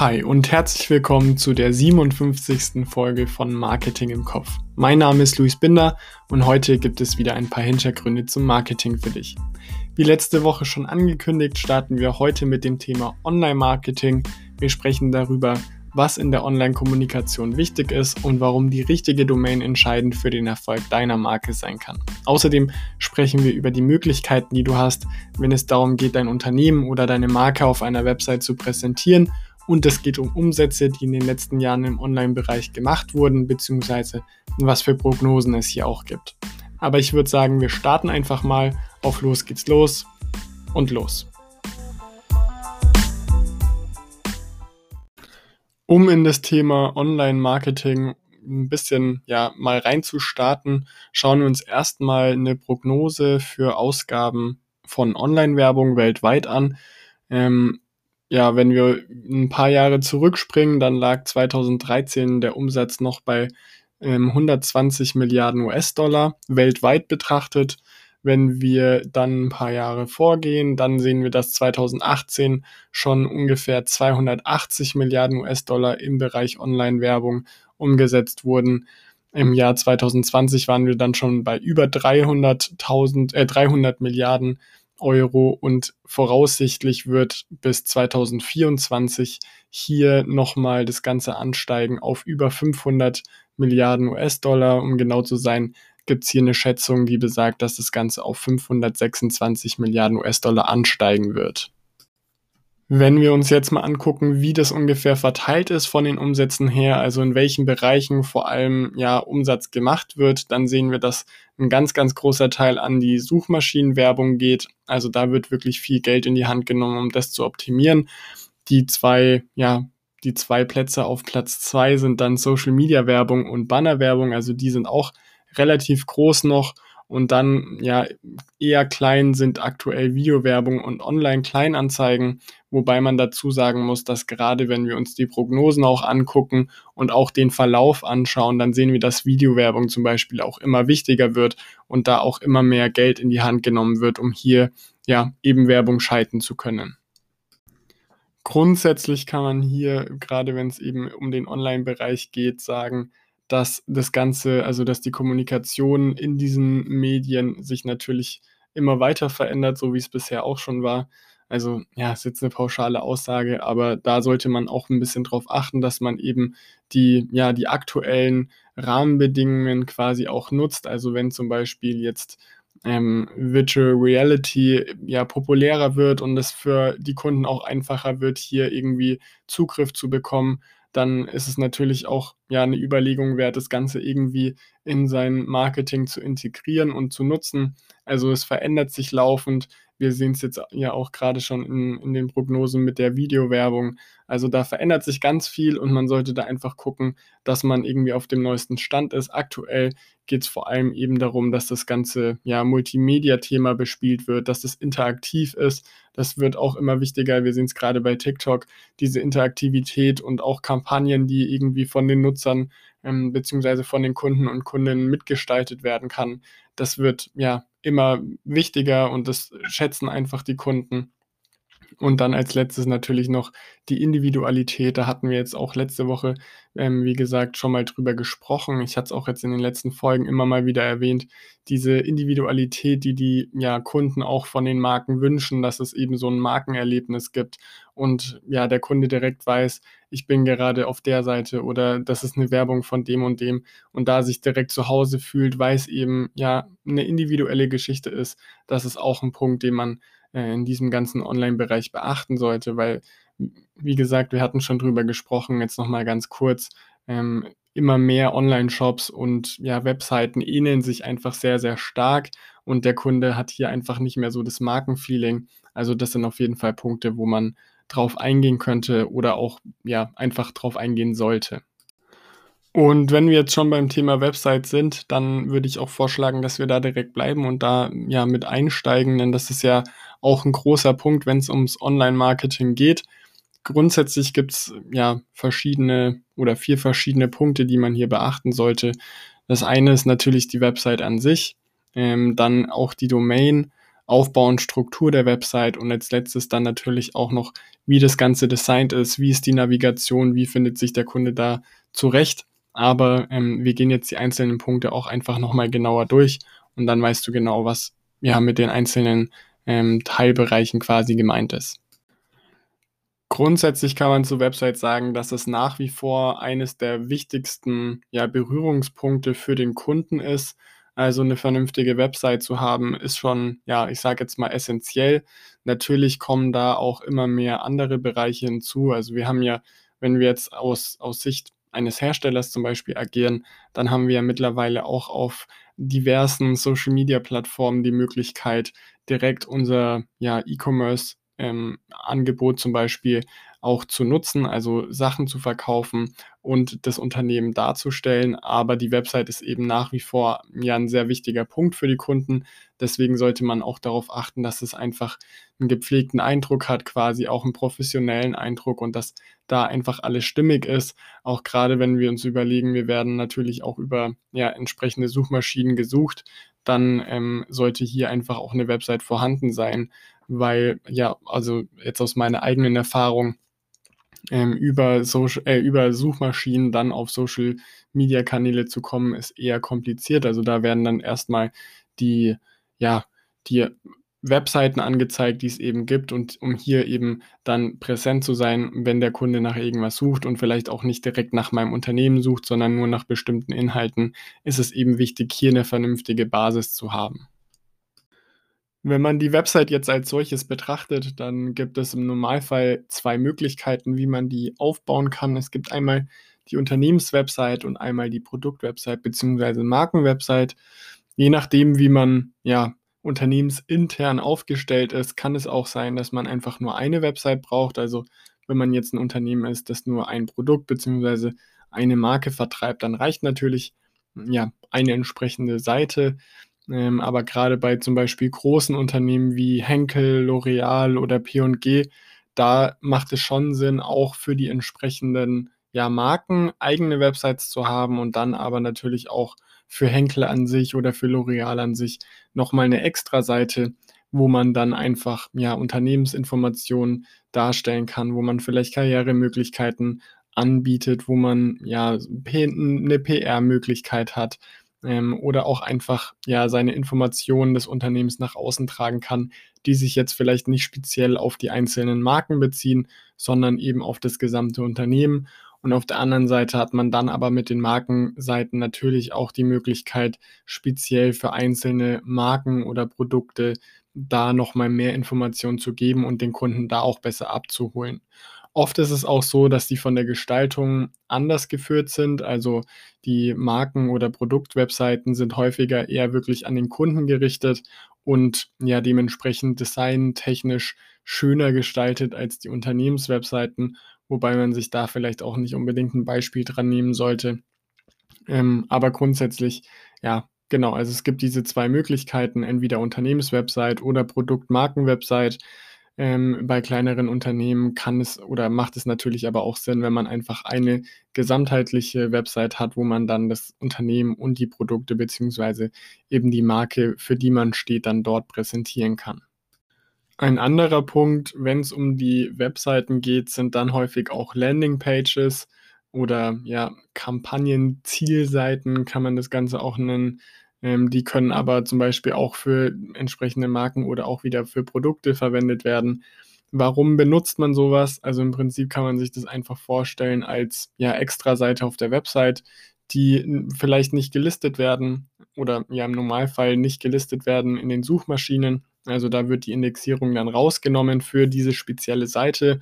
Hi und herzlich willkommen zu der 57. Folge von Marketing im Kopf. Mein Name ist Luis Binder und heute gibt es wieder ein paar Hintergründe zum Marketing für dich. Wie letzte Woche schon angekündigt, starten wir heute mit dem Thema Online-Marketing. Wir sprechen darüber, was in der Online-Kommunikation wichtig ist und warum die richtige Domain entscheidend für den Erfolg deiner Marke sein kann. Außerdem sprechen wir über die Möglichkeiten, die du hast, wenn es darum geht, dein Unternehmen oder deine Marke auf einer Website zu präsentieren und es geht um Umsätze, die in den letzten Jahren im Online-Bereich gemacht wurden, beziehungsweise was für Prognosen es hier auch gibt. Aber ich würde sagen, wir starten einfach mal. Auf los geht's los und los. Um in das Thema Online-Marketing ein bisschen ja mal reinzustarten, schauen wir uns erstmal eine Prognose für Ausgaben von Online-Werbung weltweit an. Ähm, ja, wenn wir ein paar Jahre zurückspringen, dann lag 2013 der Umsatz noch bei ähm, 120 Milliarden US-Dollar weltweit betrachtet. Wenn wir dann ein paar Jahre vorgehen, dann sehen wir, dass 2018 schon ungefähr 280 Milliarden US-Dollar im Bereich Online-Werbung umgesetzt wurden. Im Jahr 2020 waren wir dann schon bei über 300.000, äh, 300 Milliarden Euro und voraussichtlich wird bis 2024 hier nochmal das Ganze ansteigen auf über 500 Milliarden US-Dollar. Um genau zu sein, gibt es hier eine Schätzung, die besagt, dass das Ganze auf 526 Milliarden US-Dollar ansteigen wird. Wenn wir uns jetzt mal angucken, wie das ungefähr verteilt ist von den Umsätzen her, also in welchen Bereichen vor allem ja Umsatz gemacht wird, dann sehen wir, dass ein ganz, ganz großer Teil an die Suchmaschinenwerbung geht. Also da wird wirklich viel Geld in die Hand genommen, um das zu optimieren. Die zwei, ja, die zwei Plätze auf Platz zwei sind dann Social Media Werbung und Banner Werbung. Also die sind auch relativ groß noch und dann ja eher klein sind aktuell Videowerbung und Online-Kleinanzeigen, wobei man dazu sagen muss, dass gerade wenn wir uns die Prognosen auch angucken und auch den Verlauf anschauen, dann sehen wir, dass Videowerbung zum Beispiel auch immer wichtiger wird und da auch immer mehr Geld in die Hand genommen wird, um hier ja eben Werbung schalten zu können. Grundsätzlich kann man hier, gerade wenn es eben um den Online-Bereich geht, sagen, dass das Ganze, also dass die Kommunikation in diesen Medien sich natürlich immer weiter verändert, so wie es bisher auch schon war. Also ja, ist jetzt eine pauschale Aussage, aber da sollte man auch ein bisschen drauf achten, dass man eben die, ja, die aktuellen Rahmenbedingungen quasi auch nutzt. Also wenn zum Beispiel jetzt ähm, Virtual Reality ja populärer wird und es für die Kunden auch einfacher wird, hier irgendwie Zugriff zu bekommen, dann ist es natürlich auch ja eine Überlegung wert, das Ganze irgendwie in sein Marketing zu integrieren und zu nutzen. Also es verändert sich laufend. Wir sehen es jetzt ja auch gerade schon in, in den Prognosen mit der Videowerbung. Also da verändert sich ganz viel und man sollte da einfach gucken, dass man irgendwie auf dem neuesten Stand ist. Aktuell geht es vor allem eben darum, dass das ganze ja, Multimedia-Thema bespielt wird, dass das interaktiv ist. Das wird auch immer wichtiger. Wir sehen es gerade bei TikTok, diese Interaktivität und auch Kampagnen, die irgendwie von den Nutzern ähm, beziehungsweise von den Kunden und Kundinnen mitgestaltet werden kann. Das wird ja immer wichtiger und das schätzen einfach die Kunden. Und dann als letztes natürlich noch die Individualität. Da hatten wir jetzt auch letzte Woche, ähm, wie gesagt, schon mal drüber gesprochen. Ich hatte es auch jetzt in den letzten Folgen immer mal wieder erwähnt. Diese Individualität, die die ja, Kunden auch von den Marken wünschen, dass es eben so ein Markenerlebnis gibt und ja, der Kunde direkt weiß, ich bin gerade auf der Seite oder das ist eine Werbung von dem und dem und da sich direkt zu Hause fühlt, weiß eben, ja, eine individuelle Geschichte ist. Das ist auch ein Punkt, den man äh, in diesem ganzen Online-Bereich beachten sollte, weil, wie gesagt, wir hatten schon drüber gesprochen, jetzt nochmal ganz kurz, ähm, immer mehr Online-Shops und ja, Webseiten ähneln sich einfach sehr, sehr stark und der Kunde hat hier einfach nicht mehr so das Markenfeeling. Also das sind auf jeden Fall Punkte, wo man drauf eingehen könnte oder auch ja einfach drauf eingehen sollte. Und wenn wir jetzt schon beim Thema Website sind, dann würde ich auch vorschlagen, dass wir da direkt bleiben und da ja mit einsteigen, denn das ist ja auch ein großer Punkt, wenn es ums Online-Marketing geht. Grundsätzlich gibt es ja verschiedene oder vier verschiedene Punkte, die man hier beachten sollte. Das eine ist natürlich die Website an sich, ähm, dann auch die Domain, Aufbau und Struktur der Website und als letztes dann natürlich auch noch, wie das Ganze designt ist, wie ist die Navigation, wie findet sich der Kunde da zurecht. Aber ähm, wir gehen jetzt die einzelnen Punkte auch einfach nochmal genauer durch und dann weißt du genau, was ja mit den einzelnen ähm, Teilbereichen quasi gemeint ist. Grundsätzlich kann man zur Website sagen, dass es nach wie vor eines der wichtigsten ja, Berührungspunkte für den Kunden ist. Also eine vernünftige Website zu haben, ist schon, ja, ich sage jetzt mal essentiell. Natürlich kommen da auch immer mehr andere Bereiche hinzu. Also wir haben ja, wenn wir jetzt aus, aus Sicht eines Herstellers zum Beispiel agieren, dann haben wir ja mittlerweile auch auf diversen Social-Media-Plattformen die Möglichkeit, direkt unser ja, E-Commerce ähm, zum Beispiel auch zu nutzen, also Sachen zu verkaufen und das Unternehmen darzustellen. Aber die Website ist eben nach wie vor ja ein sehr wichtiger Punkt für die Kunden. Deswegen sollte man auch darauf achten, dass es einfach einen gepflegten Eindruck hat, quasi auch einen professionellen Eindruck und dass da einfach alles stimmig ist. Auch gerade wenn wir uns überlegen, wir werden natürlich auch über ja, entsprechende Suchmaschinen gesucht, dann ähm, sollte hier einfach auch eine Website vorhanden sein, weil ja, also jetzt aus meiner eigenen Erfahrung, ähm, über, Social, äh, über Suchmaschinen dann auf Social Media Kanäle zu kommen, ist eher kompliziert. Also da werden dann erstmal die, ja, die Webseiten angezeigt, die es eben gibt und um hier eben dann präsent zu sein, wenn der Kunde nach irgendwas sucht und vielleicht auch nicht direkt nach meinem Unternehmen sucht, sondern nur nach bestimmten Inhalten, ist es eben wichtig, hier eine vernünftige Basis zu haben. Wenn man die Website jetzt als solches betrachtet, dann gibt es im Normalfall zwei Möglichkeiten, wie man die aufbauen kann. Es gibt einmal die Unternehmenswebsite und einmal die Produktwebsite bzw. Markenwebsite. Je nachdem, wie man ja unternehmensintern aufgestellt ist, kann es auch sein, dass man einfach nur eine Website braucht. Also wenn man jetzt ein Unternehmen ist, das nur ein Produkt bzw. eine Marke vertreibt, dann reicht natürlich ja eine entsprechende Seite. Ähm, aber gerade bei zum Beispiel großen Unternehmen wie Henkel, L'Oreal oder P&G, da macht es schon Sinn, auch für die entsprechenden ja, Marken eigene Websites zu haben und dann aber natürlich auch für Henkel an sich oder für L'Oreal an sich nochmal eine extra Seite, wo man dann einfach ja, Unternehmensinformationen darstellen kann, wo man vielleicht Karrieremöglichkeiten anbietet, wo man ja eine PR-Möglichkeit hat, ähm, oder auch einfach ja seine Informationen des Unternehmens nach außen tragen kann, die sich jetzt vielleicht nicht speziell auf die einzelnen Marken beziehen, sondern eben auf das gesamte Unternehmen. Und auf der anderen Seite hat man dann aber mit den Markenseiten natürlich auch die Möglichkeit, speziell für einzelne Marken oder Produkte da nochmal mehr Informationen zu geben und den Kunden da auch besser abzuholen. Oft ist es auch so, dass die von der Gestaltung anders geführt sind. Also die Marken- oder Produktwebseiten sind häufiger eher wirklich an den Kunden gerichtet und ja dementsprechend designtechnisch schöner gestaltet als die Unternehmenswebseiten, wobei man sich da vielleicht auch nicht unbedingt ein Beispiel dran nehmen sollte. Ähm, aber grundsätzlich, ja, genau, also es gibt diese zwei Möglichkeiten, entweder Unternehmenswebsite oder Produktmarkenwebsite. Ähm, bei kleineren Unternehmen kann es oder macht es natürlich aber auch Sinn, wenn man einfach eine gesamtheitliche Website hat, wo man dann das Unternehmen und die Produkte beziehungsweise eben die Marke, für die man steht, dann dort präsentieren kann. Ein anderer Punkt, wenn es um die Webseiten geht, sind dann häufig auch Landingpages oder ja, Kampagnen-Zielseiten kann man das Ganze auch nennen. Ähm, die können aber zum Beispiel auch für entsprechende Marken oder auch wieder für Produkte verwendet werden. Warum benutzt man sowas? Also im Prinzip kann man sich das einfach vorstellen als ja extra Seite auf der Website, die vielleicht nicht gelistet werden oder ja im Normalfall nicht gelistet werden in den Suchmaschinen. Also da wird die Indexierung dann rausgenommen für diese spezielle Seite.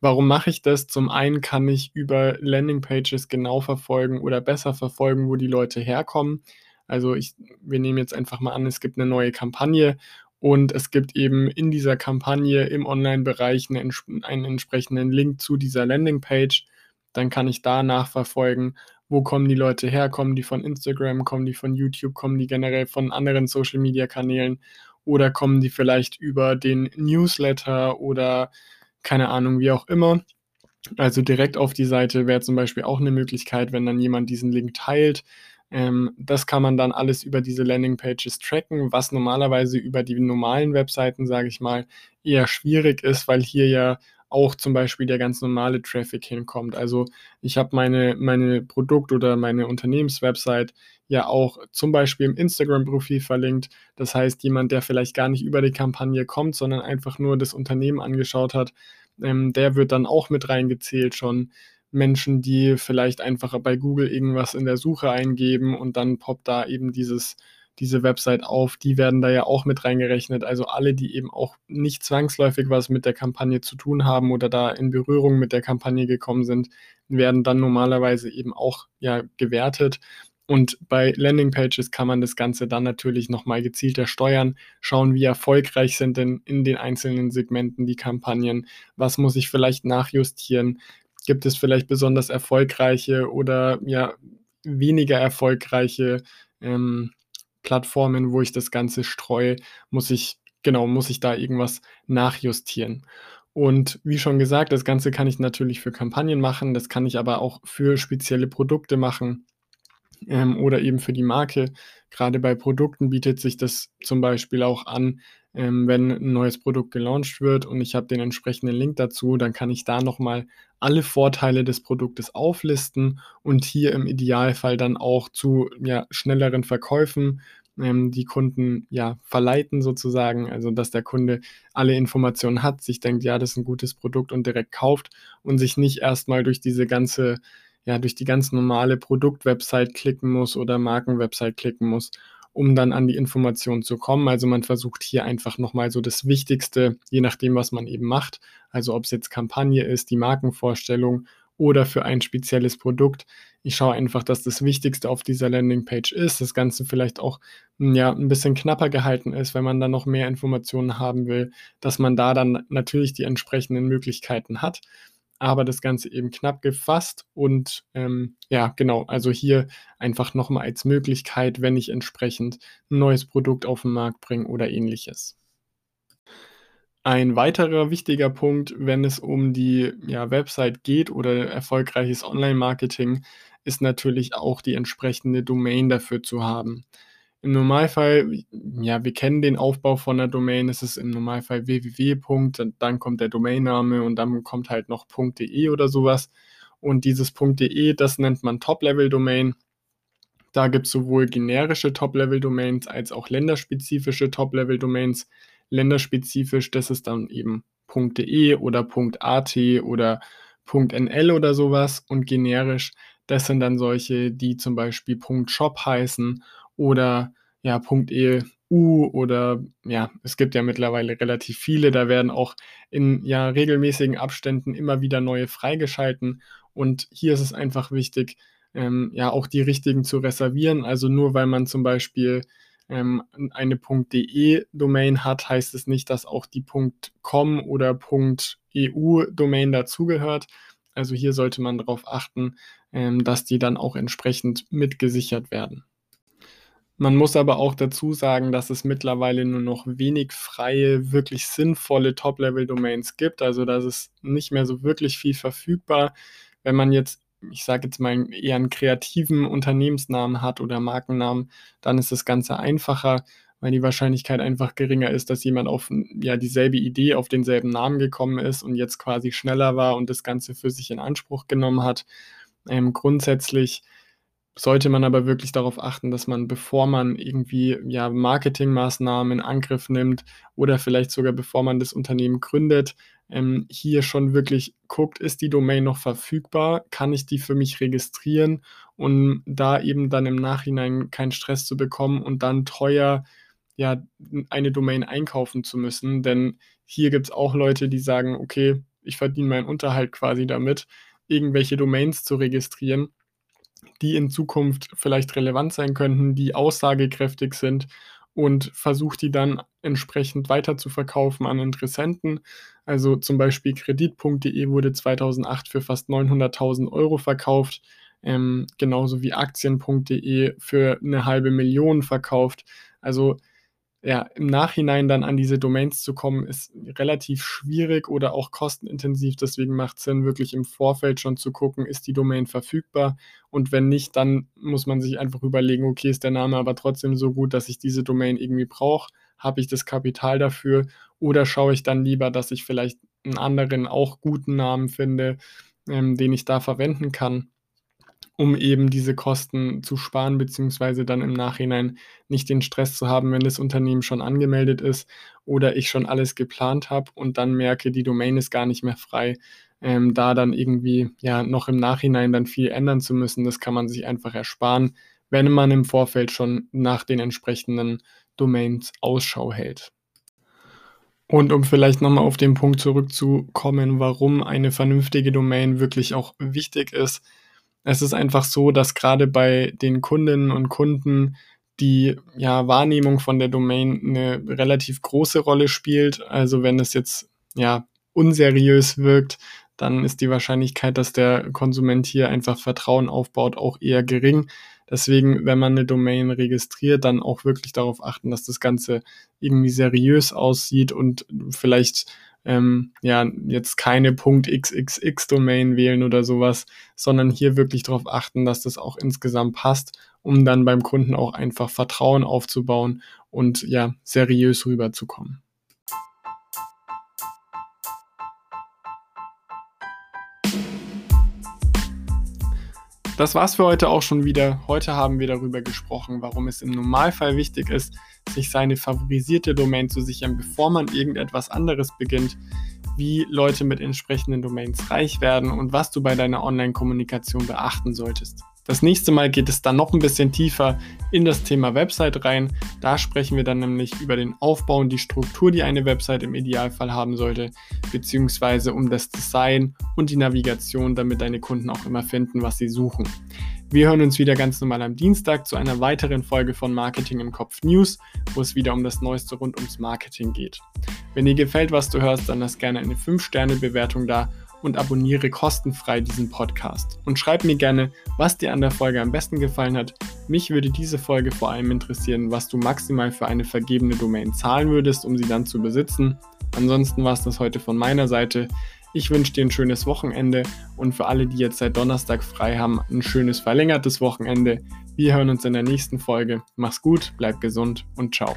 Warum mache ich das? Zum einen kann ich über Landingpages genau verfolgen oder besser verfolgen, wo die Leute herkommen. Also ich, wir nehmen jetzt einfach mal an, es gibt eine neue Kampagne und es gibt eben in dieser Kampagne im Online-Bereich einen, einen entsprechenden Link zu dieser Landingpage. Dann kann ich da nachverfolgen, wo kommen die Leute her, kommen die von Instagram, kommen die von YouTube, kommen die generell von anderen Social-Media-Kanälen? Oder kommen die vielleicht über den Newsletter oder keine Ahnung, wie auch immer. Also direkt auf die Seite wäre zum Beispiel auch eine Möglichkeit, wenn dann jemand diesen Link teilt, Ähm, das kann man dann alles über diese Landingpages tracken, was normalerweise über die normalen Webseiten, sage ich mal, eher schwierig ist, weil hier ja auch zum Beispiel der ganz normale Traffic hinkommt. Also ich habe meine, meine Produkt- oder meine Unternehmenswebsite ja auch zum Beispiel im Instagram-Profil verlinkt. Das heißt, jemand, der vielleicht gar nicht über die Kampagne kommt, sondern einfach nur das Unternehmen angeschaut hat, ähm, der wird dann auch mit reingezählt schon. Menschen, die vielleicht einfach bei Google irgendwas in der Suche eingeben und dann poppt da eben dieses diese Website auf, die werden da ja auch mit reingerechnet. Also alle, die eben auch nicht zwangsläufig was mit der Kampagne zu tun haben oder da in Berührung mit der Kampagne gekommen sind, werden dann normalerweise eben auch ja gewertet. Und bei Landingpages kann man das Ganze dann natürlich nochmal gezielter steuern, schauen, wie erfolgreich sind denn in den einzelnen Segmenten die Kampagnen, was muss ich vielleicht nachjustieren, gibt es vielleicht besonders erfolgreiche oder ja weniger erfolgreiche ähm, Plattformen, wo ich das Ganze streue, muss ich, genau, muss ich da irgendwas nachjustieren. Und wie schon gesagt, das Ganze kann ich natürlich für Kampagnen machen, das kann ich aber auch für spezielle Produkte machen ähm, oder eben für die Marke. Gerade bei Produkten bietet sich das zum Beispiel auch an, ähm, wenn ein neues Produkt gelauncht wird und ich habe den entsprechenden Link dazu, dann kann ich da nochmal alle Vorteile des Produktes auflisten und hier im Idealfall dann auch zu ja, schnelleren Verkäufen ähm, die Kunden ja verleiten sozusagen, also dass der Kunde alle Informationen hat, sich denkt, ja, das ist ein gutes Produkt und direkt kauft und sich nicht erstmal durch diese ganze ja, durch die ganz normale Produktwebsite klicken muss oder Markenwebsite klicken muss um dann an die Informationen zu kommen. Also man versucht hier einfach nochmal so das Wichtigste, je nachdem, was man eben macht. Also ob es jetzt Kampagne ist, die Markenvorstellung oder für ein spezielles Produkt. Ich schaue einfach, dass das Wichtigste auf dieser Landingpage ist. Das Ganze vielleicht auch ja, ein bisschen knapper gehalten ist, wenn man dann noch mehr Informationen haben will, dass man da dann natürlich die entsprechenden Möglichkeiten hat aber das Ganze eben knapp gefasst und ähm, ja, genau, also hier einfach nochmal als Möglichkeit, wenn ich entsprechend ein neues Produkt auf den Markt bringe oder ähnliches. Ein weiterer wichtiger Punkt, wenn es um die ja, Website geht oder erfolgreiches Online-Marketing, ist natürlich auch die entsprechende Domain dafür zu haben. Im Normalfall, ja, wir kennen den Aufbau von der Domain. Es ist im Normalfall www. dann kommt der Domainname und dann kommt halt noch .de oder sowas. Und dieses .de, das nennt man Top-Level-Domain. Da gibt es sowohl generische Top-Level-Domains als auch länderspezifische Top-Level-Domains. Länderspezifisch, das ist dann eben .de oder .at oder .nl oder sowas. Und generisch, das sind dann solche, die zum Beispiel .shop heißen oder ja, .eu oder ja, es gibt ja mittlerweile relativ viele, da werden auch in ja regelmäßigen Abständen immer wieder neue freigeschalten und hier ist es einfach wichtig, ähm, ja auch die richtigen zu reservieren. Also nur weil man zum Beispiel ähm, eine .de-Domain hat, heißt es nicht, dass auch die .com oder .eu-Domain dazugehört. Also hier sollte man darauf achten, ähm, dass die dann auch entsprechend mitgesichert werden. Man muss aber auch dazu sagen, dass es mittlerweile nur noch wenig freie, wirklich sinnvolle Top-Level-Domains gibt. Also da ist nicht mehr so wirklich viel verfügbar. Wenn man jetzt, ich sage jetzt mal, eher einen kreativen Unternehmensnamen hat oder Markennamen, dann ist das Ganze einfacher, weil die Wahrscheinlichkeit einfach geringer ist, dass jemand auf ja, dieselbe Idee, auf denselben Namen gekommen ist und jetzt quasi schneller war und das Ganze für sich in Anspruch genommen hat. Ähm, grundsätzlich sollte man aber wirklich darauf achten, dass man, bevor man irgendwie ja, Marketingmaßnahmen in Angriff nimmt oder vielleicht sogar bevor man das Unternehmen gründet, ähm, hier schon wirklich guckt, ist die Domain noch verfügbar, kann ich die für mich registrieren? Und da eben dann im Nachhinein keinen Stress zu bekommen und dann teuer ja, eine Domain einkaufen zu müssen. Denn hier gibt es auch Leute, die sagen, okay, ich verdiene meinen Unterhalt quasi damit, irgendwelche Domains zu registrieren die in Zukunft vielleicht relevant sein könnten, die aussagekräftig sind und versucht die dann entsprechend weiter zu verkaufen an Interessenten. Also zum Beispiel kredit.de wurde 2008 für fast 900.000 Euro verkauft, ähm, genauso wie aktien.de für eine halbe Million verkauft. Also ja, im Nachhinein dann an diese Domains zu kommen, ist relativ schwierig oder auch kostenintensiv. Deswegen macht es Sinn, wirklich im Vorfeld schon zu gucken, ist die Domain verfügbar? Und wenn nicht, dann muss man sich einfach überlegen, okay, ist der Name aber trotzdem so gut, dass ich diese Domain irgendwie brauche? Habe ich das Kapital dafür? Oder schaue ich dann lieber, dass ich vielleicht einen anderen, auch guten Namen finde, ähm, den ich da verwenden kann? Um eben diese Kosten zu sparen, beziehungsweise dann im Nachhinein nicht den Stress zu haben, wenn das Unternehmen schon angemeldet ist oder ich schon alles geplant habe und dann merke, die Domain ist gar nicht mehr frei. Ähm, da dann irgendwie ja noch im Nachhinein dann viel ändern zu müssen, das kann man sich einfach ersparen, wenn man im Vorfeld schon nach den entsprechenden Domains Ausschau hält. Und um vielleicht nochmal auf den Punkt zurückzukommen, warum eine vernünftige Domain wirklich auch wichtig ist, es ist einfach so, dass gerade bei den Kundinnen und Kunden die ja, Wahrnehmung von der Domain eine relativ große Rolle spielt. Also wenn es jetzt ja unseriös wirkt, dann ist die Wahrscheinlichkeit, dass der Konsument hier einfach Vertrauen aufbaut, auch eher gering. Deswegen, wenn man eine Domain registriert, dann auch wirklich darauf achten, dass das Ganze irgendwie seriös aussieht und vielleicht ähm, ja jetzt keine .xxx-Domain wählen oder sowas, sondern hier wirklich darauf achten, dass das auch insgesamt passt, um dann beim Kunden auch einfach Vertrauen aufzubauen und ja seriös rüberzukommen. Das war's für heute auch schon wieder. Heute haben wir darüber gesprochen, warum es im Normalfall wichtig ist, sich seine favorisierte Domain zu sichern, bevor man irgendetwas anderes beginnt, wie Leute mit entsprechenden Domains reich werden und was du bei deiner Online-Kommunikation beachten solltest. Das nächste Mal geht es dann noch ein bisschen tiefer in das Thema Website rein. Da sprechen wir dann nämlich über den Aufbau und die Struktur, die eine Website im Idealfall haben sollte, beziehungsweise um das Design und die Navigation, damit deine Kunden auch immer finden, was sie suchen. Wir hören uns wieder ganz normal am Dienstag zu einer weiteren Folge von Marketing im Kopf News, wo es wieder um das Neueste rund ums Marketing geht. Wenn dir gefällt, was du hörst, dann lass gerne eine 5-Sterne-Bewertung da und abonniere kostenfrei diesen Podcast. Und schreib mir gerne, was dir an der Folge am besten gefallen hat. Mich würde diese Folge vor allem interessieren, was du maximal für eine vergebene Domain zahlen würdest, um sie dann zu besitzen. Ansonsten war es das heute von meiner Seite. Ich wünsche dir ein schönes Wochenende und für alle, die jetzt seit Donnerstag frei haben, ein schönes verlängertes Wochenende. Wir hören uns in der nächsten Folge. Mach's gut, bleib gesund und ciao.